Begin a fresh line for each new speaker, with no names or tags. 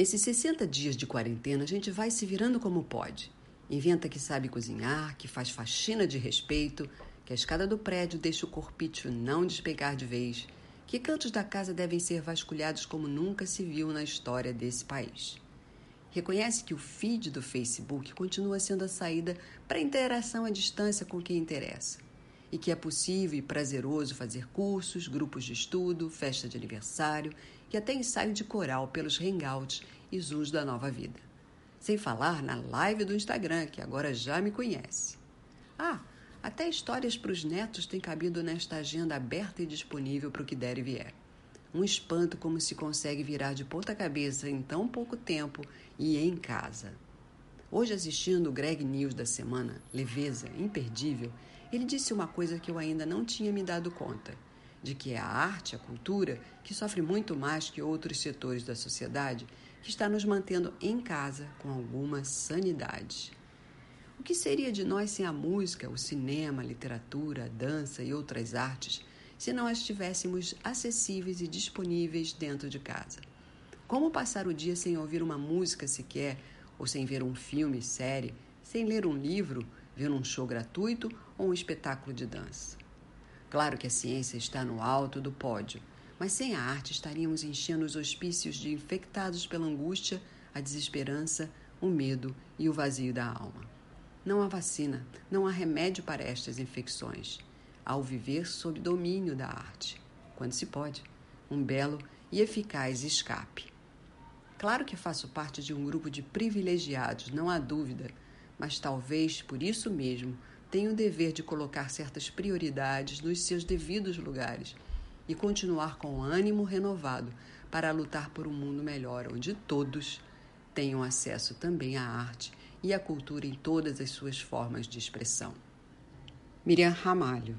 Nesses 60 dias de quarentena, a gente vai se virando como pode. Inventa que sabe cozinhar, que faz faxina de respeito, que a escada do prédio deixa o corpício não despegar de vez, que cantos da casa devem ser vasculhados como nunca se viu na história desse país. Reconhece que o feed do Facebook continua sendo a saída para interação à distância com quem interessa e que é possível e prazeroso fazer cursos, grupos de estudo, festa de aniversário e até ensaio de coral pelos hangouts e zooms da nova vida. Sem falar na live do Instagram, que agora já me conhece. Ah, até histórias para os netos têm cabido nesta agenda aberta e disponível para o que der e vier. Um espanto como se consegue virar de ponta cabeça em tão pouco tempo e em casa. Hoje, assistindo o Greg News da semana, leveza, imperdível, ele disse uma coisa que eu ainda não tinha me dado conta: de que é a arte, a cultura, que sofre muito mais que outros setores da sociedade, que está nos mantendo em casa com alguma sanidade. O que seria de nós sem a música, o cinema, a literatura, a dança e outras artes se não as tivéssemos acessíveis e disponíveis dentro de casa? Como passar o dia sem ouvir uma música sequer, ou sem ver um filme, série, sem ler um livro, ver um show gratuito ou um espetáculo de dança? Claro que a ciência está no alto do pódio, mas sem a arte estaríamos enchendo os hospícios de infectados pela angústia, a desesperança, o medo e o vazio da alma. Não há vacina, não há remédio para estas infecções. Ao viver sob domínio da arte, quando se pode, um belo e eficaz escape. Claro que faço parte de um grupo de privilegiados, não há dúvida, mas talvez por isso mesmo tenho o dever de colocar certas prioridades nos seus devidos lugares e continuar com ânimo renovado para lutar por um mundo melhor, onde todos tenham acesso também à arte e à cultura em todas as suas formas de expressão. Miriam Ramalho